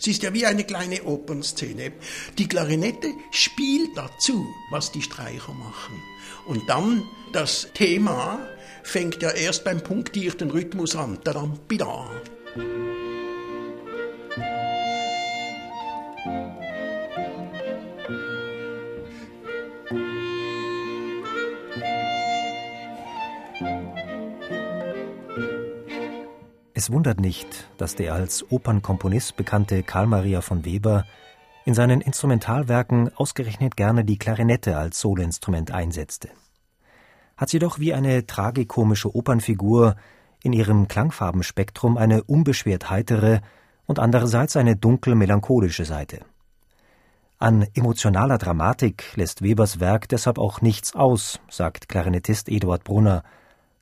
Es ist ja wie eine kleine Opernszene. Die Klarinette spielt dazu, was die Streicher machen. Und dann das Thema fängt ja erst beim punktierten Rhythmus an. Tadam, bida. Es wundert nicht, dass der als Opernkomponist bekannte Karl Maria von Weber in seinen Instrumentalwerken ausgerechnet gerne die Klarinette als Soloinstrument einsetzte. Hat sie doch wie eine tragikomische Opernfigur in ihrem Klangfarbenspektrum eine unbeschwert heitere und andererseits eine dunkel melancholische Seite. An emotionaler Dramatik lässt Webers Werk deshalb auch nichts aus, sagt Klarinettist Eduard Brunner,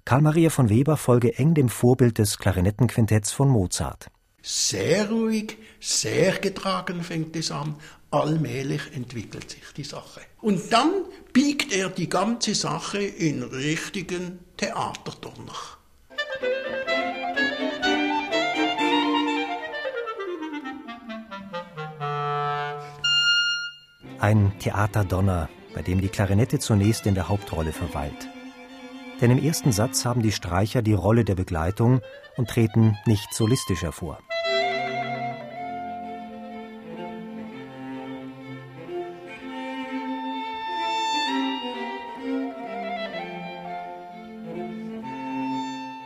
Karl Maria von Weber folge eng dem Vorbild des Klarinettenquintetts von Mozart. Sehr ruhig, sehr getragen fängt es an, allmählich entwickelt sich die Sache. Und dann biegt er die ganze Sache in richtigen Theaterdonner. Ein Theaterdonner, bei dem die Klarinette zunächst in der Hauptrolle verweilt. Denn im ersten Satz haben die Streicher die Rolle der Begleitung und treten nicht solistisch hervor.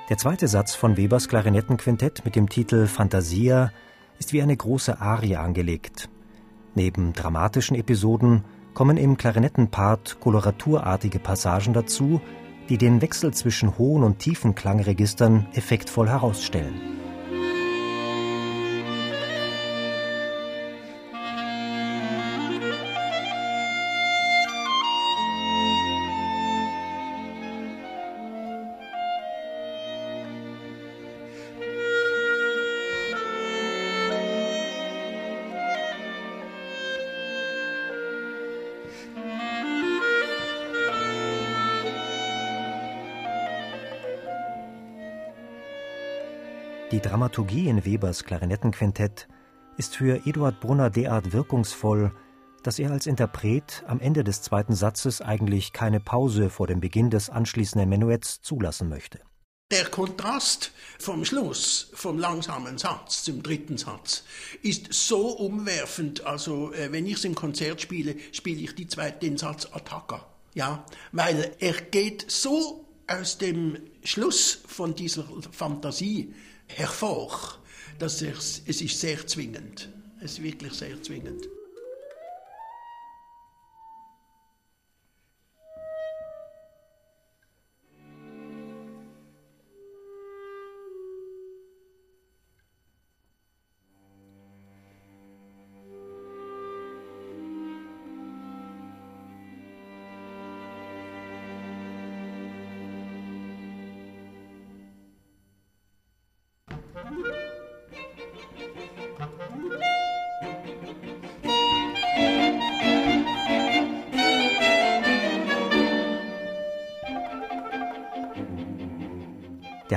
Der zweite Satz von Webers Klarinettenquintett mit dem Titel Fantasia ist wie eine große Arie angelegt. Neben dramatischen Episoden kommen im Klarinettenpart koloraturartige Passagen dazu, die den Wechsel zwischen hohen und tiefen Klangregistern effektvoll herausstellen. Die Dramaturgie in Webers Klarinettenquintett ist für Eduard Brunner derart wirkungsvoll, dass er als Interpret am Ende des zweiten Satzes eigentlich keine Pause vor dem Beginn des anschließenden Menuetts zulassen möchte. Der Kontrast vom Schluss, vom langsamen Satz zum dritten Satz, ist so umwerfend. Also, äh, wenn ich es im Konzert spiele, spiele ich die zweite, den Satz Attacca. Ja, weil er geht so aus dem Schluss von dieser Fantasie hervor, dass es, es ist sehr zwingend. Es ist wirklich sehr zwingend.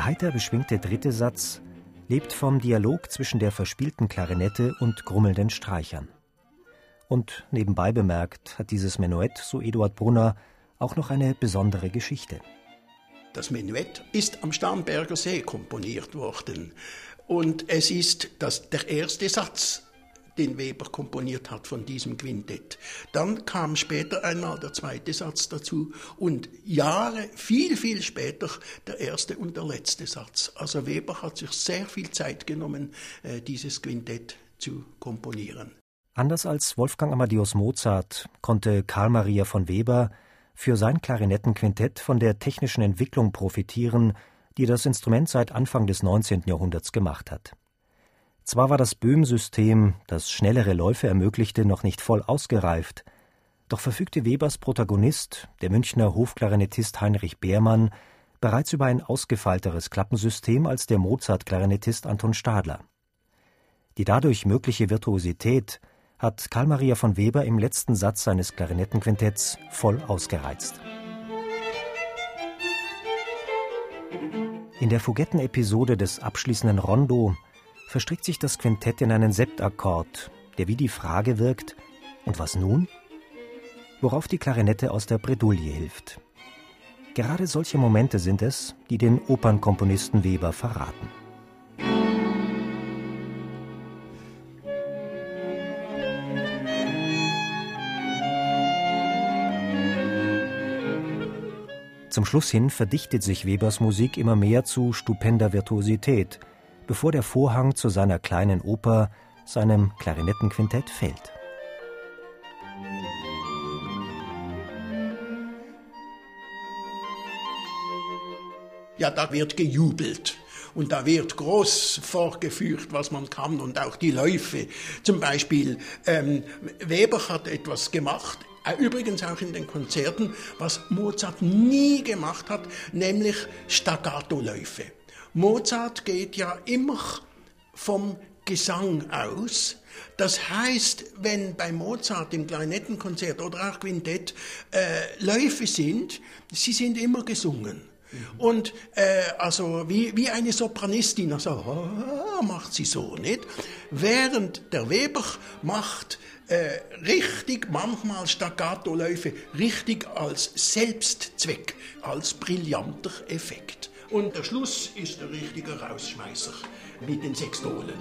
Der heiter beschwingte dritte Satz lebt vom Dialog zwischen der verspielten Klarinette und grummelnden Streichern. Und nebenbei bemerkt hat dieses Menuett, so Eduard Brunner, auch noch eine besondere Geschichte. Das Menuett ist am Starnberger See komponiert worden. Und es ist das, der erste Satz den Weber komponiert hat von diesem Quintett. Dann kam später einmal der zweite Satz dazu und Jahre, viel, viel später der erste und der letzte Satz. Also Weber hat sich sehr viel Zeit genommen, äh, dieses Quintett zu komponieren. Anders als Wolfgang Amadeus Mozart konnte Karl Maria von Weber für sein Klarinettenquintett von der technischen Entwicklung profitieren, die das Instrument seit Anfang des 19. Jahrhunderts gemacht hat. Zwar war das Böhm-System, das schnellere Läufe ermöglichte, noch nicht voll ausgereift, doch verfügte Webers Protagonist, der Münchner Hofklarinettist Heinrich Beermann, bereits über ein ausgefeilteres Klappensystem als der Mozart-Klarinettist Anton Stadler. Die dadurch mögliche Virtuosität hat Karl Maria von Weber im letzten Satz seines Klarinettenquintetts voll ausgereizt. In der Fugetten-Episode des abschließenden Rondo verstrickt sich das Quintett in einen Septakkord, der wie die Frage wirkt: Und was nun? Worauf die Klarinette aus der Bredouille hilft. Gerade solche Momente sind es, die den Opernkomponisten Weber verraten. Zum Schluss hin verdichtet sich Webers Musik immer mehr zu stupender Virtuosität, bevor der Vorhang zu seiner kleinen Oper, seinem Klarinettenquintett, fällt. Ja, da wird gejubelt. Und da wird groß vorgeführt, was man kann und auch die Läufe. Zum Beispiel, ähm, Weber hat etwas gemacht, äh, Übrigens auch in den Konzerten, was Mozart nie gemacht hat, nämlich Staccato-Läufe. Mozart geht ja immer vom Gesang aus. Das heißt, wenn bei Mozart im Klarinettenkonzert oder auch Quintett äh, Läufe sind, sie sind immer gesungen. Mhm. Und äh, also wie, wie eine Sopranistin, also oh, macht sie so, nicht? Während der Weber macht äh, richtig, manchmal Staccato-Läufe, richtig als Selbstzweck, als brillanter Effekt. Und der Schluss ist der richtige Rausschmeißer mit den sechs Tolen.